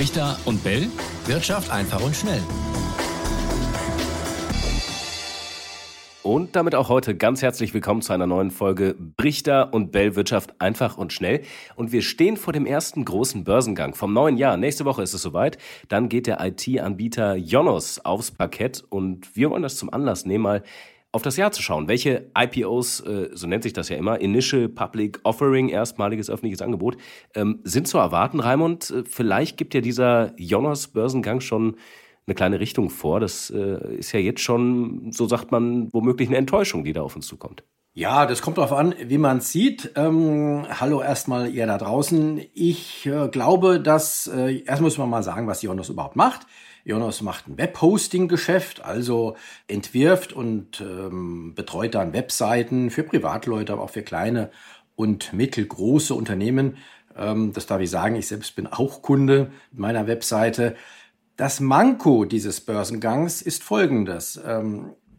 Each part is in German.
Richter und Bell. Wirtschaft einfach und schnell. Und damit auch heute ganz herzlich willkommen zu einer neuen Folge Brichter und Bell Wirtschaft einfach und schnell. Und wir stehen vor dem ersten großen Börsengang vom neuen Jahr. Nächste Woche ist es soweit. Dann geht der IT-Anbieter Jonos aufs Parkett und wir wollen das zum Anlass nehmen, mal auf das Jahr zu schauen. Welche IPOs, äh, so nennt sich das ja immer, Initial Public Offering, erstmaliges öffentliches Angebot, ähm, sind zu erwarten, Raimund? Äh, vielleicht gibt ja dieser Jonas-Börsengang schon eine kleine Richtung vor. Das äh, ist ja jetzt schon, so sagt man, womöglich eine Enttäuschung, die da auf uns zukommt. Ja, das kommt darauf an, wie man sieht. Ähm, hallo erstmal ihr da draußen. Ich äh, glaube, dass äh, erst muss man mal sagen, was Jonas überhaupt macht. Jonas macht ein Webhosting-Geschäft, also entwirft und ähm, betreut dann Webseiten für Privatleute, aber auch für kleine und mittelgroße Unternehmen. Ähm, das darf ich sagen, ich selbst bin auch Kunde meiner Webseite. Das Manko dieses Börsengangs ist folgendes.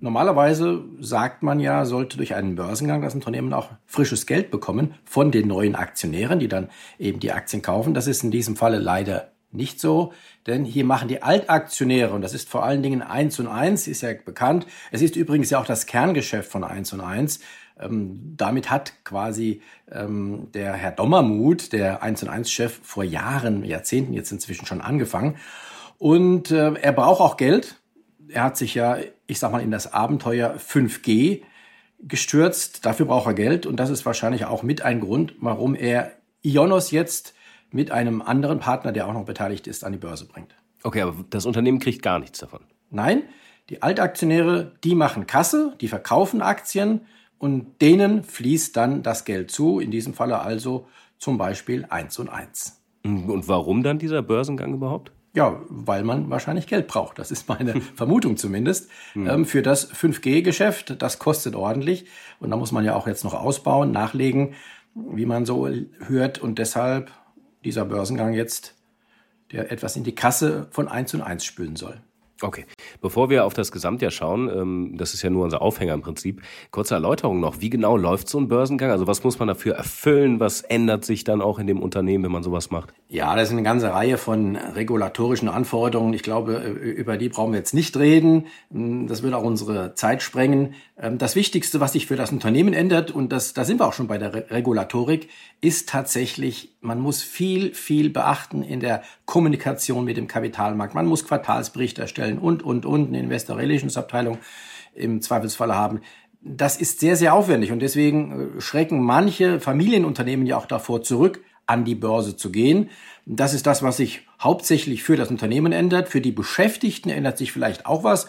Normalerweise sagt man ja, sollte durch einen Börsengang das Unternehmen auch frisches Geld bekommen von den neuen Aktionären, die dann eben die Aktien kaufen. Das ist in diesem Falle leider nicht so, denn hier machen die Altaktionäre, und das ist vor allen Dingen eins und eins, ist ja bekannt. Es ist übrigens ja auch das Kerngeschäft von eins und eins. Ähm, damit hat quasi ähm, der Herr Dommermuth, der eins und eins Chef, vor Jahren, Jahrzehnten jetzt inzwischen schon angefangen. Und äh, er braucht auch Geld. Er hat sich ja, ich sag mal, in das Abenteuer 5G gestürzt. Dafür braucht er Geld. Und das ist wahrscheinlich auch mit ein Grund, warum er Ionos jetzt mit einem anderen Partner, der auch noch beteiligt ist, an die Börse bringt. Okay, aber das Unternehmen kriegt gar nichts davon. Nein, die Altaktionäre, die machen Kasse, die verkaufen Aktien und denen fließt dann das Geld zu, in diesem Falle also zum Beispiel eins und eins. Und warum dann dieser Börsengang überhaupt? Ja, weil man wahrscheinlich Geld braucht. Das ist meine Vermutung zumindest. Mhm. Ähm, für das 5G-Geschäft, das kostet ordentlich. Und da muss man ja auch jetzt noch ausbauen, nachlegen, wie man so hört. Und deshalb dieser Börsengang jetzt, der etwas in die Kasse von 1 und 1 spülen soll. Okay, bevor wir auf das Gesamtjahr schauen, ähm, das ist ja nur unser Aufhänger im Prinzip, kurze Erläuterung noch. Wie genau läuft so ein Börsengang? Also was muss man dafür erfüllen? Was ändert sich dann auch in dem Unternehmen, wenn man sowas macht? Ja, das ist eine ganze Reihe von regulatorischen Anforderungen. Ich glaube, äh, über die brauchen wir jetzt nicht reden. Hm, das würde auch unsere Zeit sprengen. Ähm, das Wichtigste, was sich für das Unternehmen ändert, und das, da sind wir auch schon bei der Regulatorik, ist tatsächlich, man muss viel, viel beachten in der Kommunikation mit dem Kapitalmarkt. Man muss Quartalsberichte erstellen und, und, und, eine Investor Relations Abteilung im Zweifelsfalle haben. Das ist sehr, sehr aufwendig und deswegen äh, schrecken manche Familienunternehmen ja auch davor zurück, an die Börse zu gehen. Das ist das, was sich hauptsächlich für das Unternehmen ändert. Für die Beschäftigten ändert sich vielleicht auch was.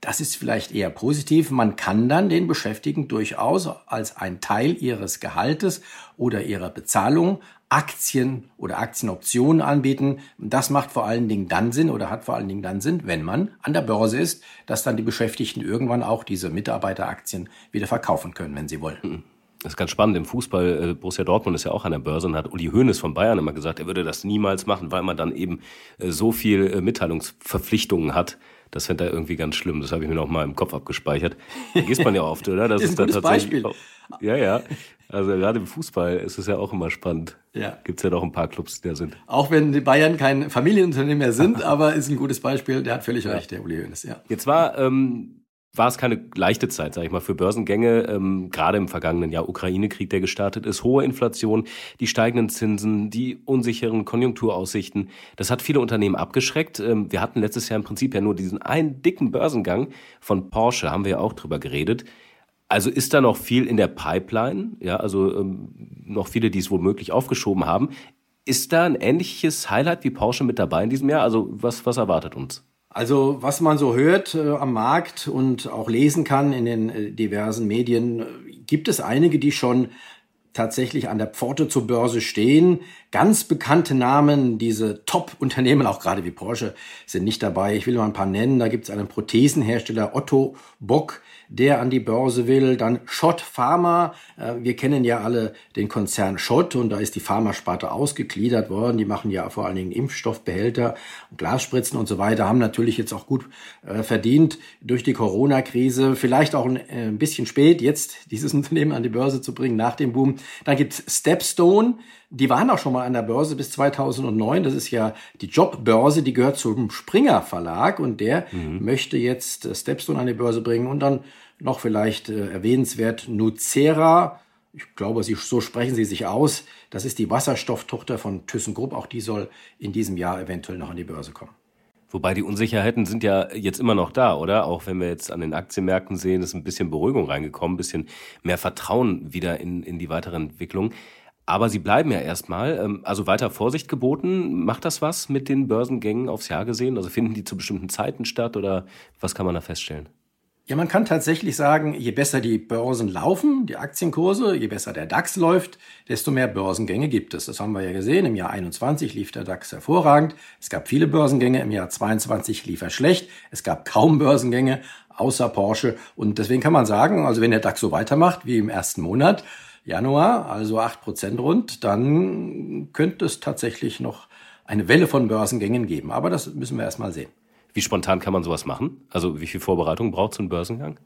Das ist vielleicht eher positiv. Man kann dann den Beschäftigten durchaus als ein Teil ihres Gehaltes oder ihrer Bezahlung Aktien oder Aktienoptionen anbieten. Das macht vor allen Dingen dann Sinn oder hat vor allen Dingen dann Sinn, wenn man an der Börse ist, dass dann die Beschäftigten irgendwann auch diese Mitarbeiteraktien wieder verkaufen können, wenn sie wollen. Das ist ganz spannend. Im Fußball, äh, Borussia Dortmund ist ja auch an der Börse und hat Uli Hoeneß von Bayern immer gesagt, er würde das niemals machen, weil man dann eben äh, so viel äh, Mitteilungsverpflichtungen hat. Das fände er irgendwie ganz schlimm. Das habe ich mir noch mal im Kopf abgespeichert. Da gehst man ja oft, oder? Das, das ist, ein gutes Beispiel. Auch, ja, ja. Also gerade im Fußball ist es ja auch immer spannend. Ja. Gibt es ja doch ein paar Clubs, die da sind. Auch wenn die Bayern kein Familienunternehmen mehr sind, aber ist ein gutes Beispiel. Der hat völlig ja. recht, der Uli Hoeneß, ja. Jetzt war ähm, war es keine leichte Zeit, sage ich mal, für Börsengänge. Ähm, gerade im vergangenen Jahr Ukraine-Krieg, der gestartet ist, hohe Inflation, die steigenden Zinsen, die unsicheren Konjunkturaussichten. Das hat viele Unternehmen abgeschreckt. Ähm, wir hatten letztes Jahr im Prinzip ja nur diesen einen dicken Börsengang von Porsche, haben wir ja auch drüber geredet. Also ist da noch viel in der Pipeline, ja, also ähm, noch viele, die es womöglich aufgeschoben haben. Ist da ein ähnliches Highlight wie Porsche mit dabei in diesem Jahr? Also was, was erwartet uns? Also was man so hört äh, am Markt und auch lesen kann in den äh, diversen Medien, äh, gibt es einige, die schon tatsächlich an der Pforte zur Börse stehen. Ganz bekannte Namen, diese Top-Unternehmen, auch gerade wie Porsche, sind nicht dabei. Ich will mal ein paar nennen. Da gibt es einen Prothesenhersteller Otto Bock, der an die Börse will. Dann Schott Pharma. Äh, wir kennen ja alle den Konzern Schott und da ist die Pharmasparte ausgegliedert worden. Die machen ja vor allen Dingen Impfstoffbehälter, Glasspritzen und so weiter, haben natürlich jetzt auch gut äh, verdient durch die Corona-Krise. Vielleicht auch äh, ein bisschen spät, jetzt dieses Unternehmen an die Börse zu bringen nach dem Boom. Dann gibt's Stepstone. Die waren auch schon mal an der Börse bis 2009. Das ist ja die Jobbörse, die gehört zum Springer Verlag und der mhm. möchte jetzt äh, Stepstone an die Börse bringen und dann noch vielleicht äh, erwähnenswert Nucera. Ich glaube, sie, so sprechen sie sich aus. Das ist die Wasserstofftochter von ThyssenKrupp. Auch die soll in diesem Jahr eventuell noch an die Börse kommen. Wobei die Unsicherheiten sind ja jetzt immer noch da, oder? Auch wenn wir jetzt an den Aktienmärkten sehen, ist ein bisschen Beruhigung reingekommen, ein bisschen mehr Vertrauen wieder in, in die weitere Entwicklung. Aber sie bleiben ja erstmal, ähm, also weiter Vorsicht geboten. Macht das was mit den Börsengängen aufs Jahr gesehen? Also finden die zu bestimmten Zeiten statt oder was kann man da feststellen? Ja, man kann tatsächlich sagen, je besser die Börsen laufen, die Aktienkurse, je besser der DAX läuft, desto mehr Börsengänge gibt es. Das haben wir ja gesehen. Im Jahr 21 lief der DAX hervorragend. Es gab viele Börsengänge. Im Jahr 22 lief er schlecht. Es gab kaum Börsengänge, außer Porsche. Und deswegen kann man sagen, also wenn der DAX so weitermacht wie im ersten Monat, Januar, also acht Prozent rund, dann könnte es tatsächlich noch eine Welle von Börsengängen geben. Aber das müssen wir erst mal sehen. Wie spontan kann man sowas machen? Also wie viel Vorbereitung braucht so ein Börsengang?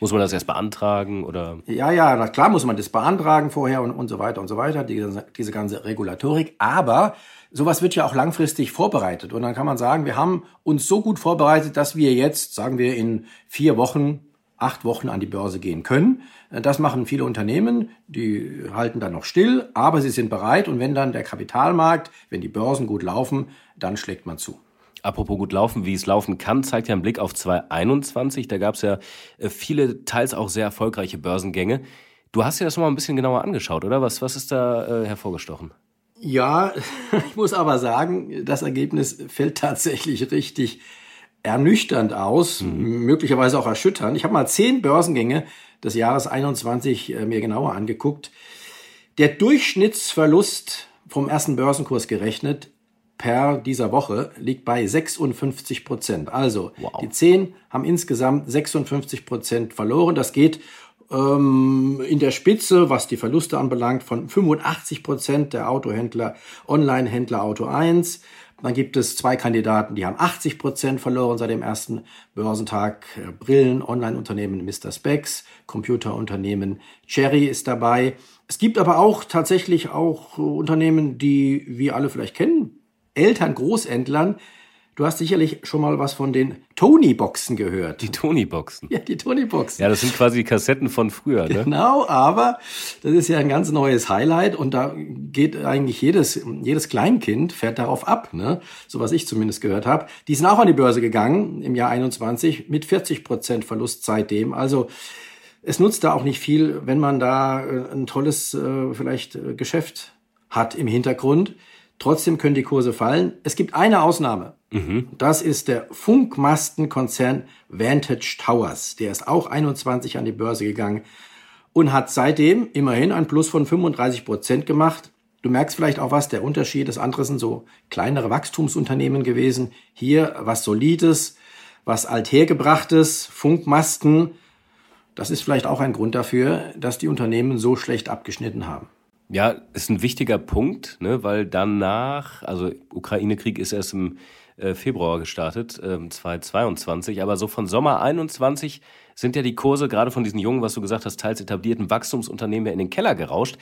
Muss man das erst beantragen oder? Ja, ja, klar muss man das beantragen vorher und, und so weiter und so weiter, diese, diese ganze Regulatorik. Aber sowas wird ja auch langfristig vorbereitet. Und dann kann man sagen, wir haben uns so gut vorbereitet, dass wir jetzt, sagen wir, in vier Wochen, acht Wochen an die Börse gehen können. Das machen viele Unternehmen, die halten dann noch still, aber sie sind bereit. Und wenn dann der Kapitalmarkt, wenn die Börsen gut laufen, dann schlägt man zu. Apropos gut laufen, wie es laufen kann, zeigt ja ein Blick auf 2021. Da gab es ja äh, viele, teils auch sehr erfolgreiche Börsengänge. Du hast dir das mal ein bisschen genauer angeschaut, oder? Was, was ist da äh, hervorgestochen? Ja, ich muss aber sagen, das Ergebnis fällt tatsächlich richtig ernüchternd aus, mhm. möglicherweise auch erschütternd. Ich habe mal zehn Börsengänge des Jahres 21 äh, mir genauer angeguckt. Der Durchschnittsverlust vom ersten Börsenkurs gerechnet per dieser Woche liegt bei 56 Prozent. Also wow. die 10 haben insgesamt 56 Prozent verloren. Das geht ähm, in der Spitze, was die Verluste anbelangt, von 85 Prozent der Autohändler, Online-Händler Auto 1. Dann gibt es zwei Kandidaten, die haben 80 Prozent verloren seit dem ersten Börsentag. Brillen, Online-Unternehmen Mr. Specs, Computerunternehmen Cherry ist dabei. Es gibt aber auch tatsächlich auch Unternehmen, die wir alle vielleicht kennen. Eltern, Großhändlern. Du hast sicherlich schon mal was von den Tony-Boxen gehört. Die Tony-Boxen. Ja, die Tony-Boxen. Ja, das sind quasi die Kassetten von früher, ne? Genau, aber das ist ja ein ganz neues Highlight und da geht eigentlich jedes, jedes Kleinkind fährt darauf ab, ne? So was ich zumindest gehört habe. Die sind auch an die Börse gegangen im Jahr 21 mit 40 Prozent Verlust seitdem. Also, es nutzt da auch nicht viel, wenn man da äh, ein tolles, äh, vielleicht äh, Geschäft hat im Hintergrund. Trotzdem können die Kurse fallen. Es gibt eine Ausnahme. Mhm. Das ist der Funkmastenkonzern Vantage Towers. Der ist auch 21 an die Börse gegangen und hat seitdem immerhin ein Plus von 35 Prozent gemacht. Du merkst vielleicht auch was, der Unterschied. Das andere sind so kleinere Wachstumsunternehmen gewesen. Hier was Solides, was Althergebrachtes, Funkmasten. Das ist vielleicht auch ein Grund dafür, dass die Unternehmen so schlecht abgeschnitten haben. Ja, ist ein wichtiger Punkt, ne, weil danach, also Ukraine-Krieg ist erst im äh, Februar gestartet, äh, 2022, aber so von Sommer 21 sind ja die Kurse gerade von diesen jungen, was du gesagt hast, teils etablierten Wachstumsunternehmen ja in den Keller gerauscht,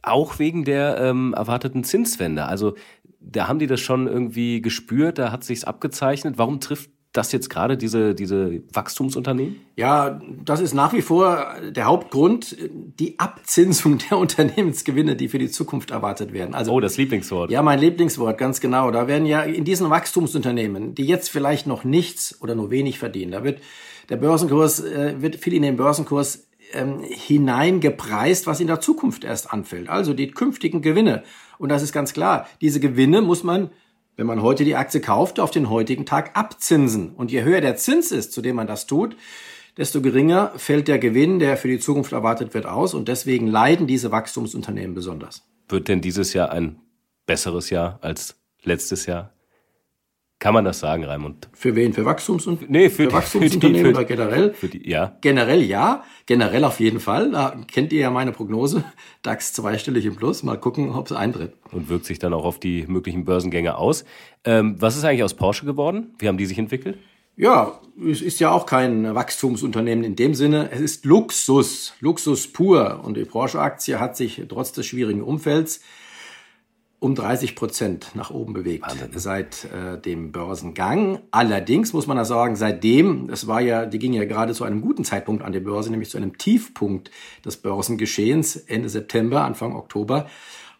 auch wegen der ähm, erwarteten Zinswende. Also da haben die das schon irgendwie gespürt, da hat sich's abgezeichnet. Warum trifft das jetzt gerade diese, diese Wachstumsunternehmen? Ja, das ist nach wie vor der Hauptgrund, die Abzinsung der Unternehmensgewinne, die für die Zukunft erwartet werden. Also, oh, das Lieblingswort. Ja, mein Lieblingswort, ganz genau. Da werden ja in diesen Wachstumsunternehmen, die jetzt vielleicht noch nichts oder nur wenig verdienen, da wird der Börsenkurs, äh, wird viel in den Börsenkurs ähm, hineingepreist, was in der Zukunft erst anfällt. Also die künftigen Gewinne. Und das ist ganz klar. Diese Gewinne muss man wenn man heute die Aktie kauft, auf den heutigen Tag abzinsen. Und je höher der Zins ist, zu dem man das tut, desto geringer fällt der Gewinn, der für die Zukunft erwartet wird, aus. Und deswegen leiden diese Wachstumsunternehmen besonders. Wird denn dieses Jahr ein besseres Jahr als letztes Jahr? Kann man das sagen, Raimund? Für wen? Für Wachstumsunternehmen? Nee, für, für die, Wachstumsunternehmen für die, oder generell? Für die, ja. Generell ja. Generell auf jeden Fall. Da kennt ihr ja meine Prognose. DAX zweistellig im Plus. Mal gucken, ob es eintritt. Und wirkt sich dann auch auf die möglichen Börsengänge aus. Ähm, was ist eigentlich aus Porsche geworden? Wie haben die sich entwickelt? Ja, es ist ja auch kein Wachstumsunternehmen in dem Sinne. Es ist Luxus. Luxus pur. Und die Porsche-Aktie hat sich trotz des schwierigen Umfelds um 30 Prozent nach oben bewegt Wahnsinn. seit äh, dem Börsengang. Allerdings muss man da sagen, seitdem, es war ja, die ging ja gerade zu einem guten Zeitpunkt an die Börse, nämlich zu einem Tiefpunkt des Börsengeschehens Ende September, Anfang Oktober.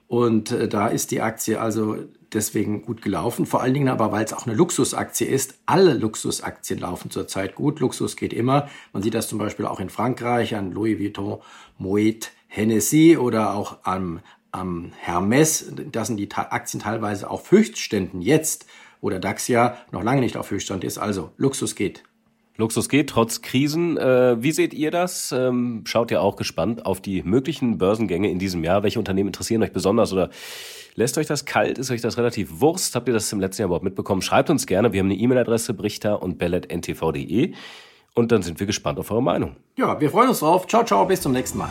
Und äh, da ist die Aktie also deswegen gut gelaufen. Vor allen Dingen aber, weil es auch eine Luxusaktie ist. Alle Luxusaktien laufen zurzeit gut. Luxus geht immer. Man sieht das zum Beispiel auch in Frankreich an Louis Vuitton, Moet, Hennessy oder auch am am Hermes, da sind die Aktien teilweise auf Höchstständen jetzt, wo der DAX ja noch lange nicht auf Höchststand ist. Also Luxus geht. Luxus geht trotz Krisen. Äh, wie seht ihr das? Ähm, schaut ihr auch gespannt auf die möglichen Börsengänge in diesem Jahr? Welche Unternehmen interessieren euch besonders oder lässt euch das kalt? Ist euch das relativ Wurst? Habt ihr das im letzten Jahr überhaupt mitbekommen? Schreibt uns gerne. Wir haben eine E-Mail-Adresse brichter und bellet.ntv.de und dann sind wir gespannt auf eure Meinung. Ja, wir freuen uns drauf. Ciao, ciao, bis zum nächsten Mal.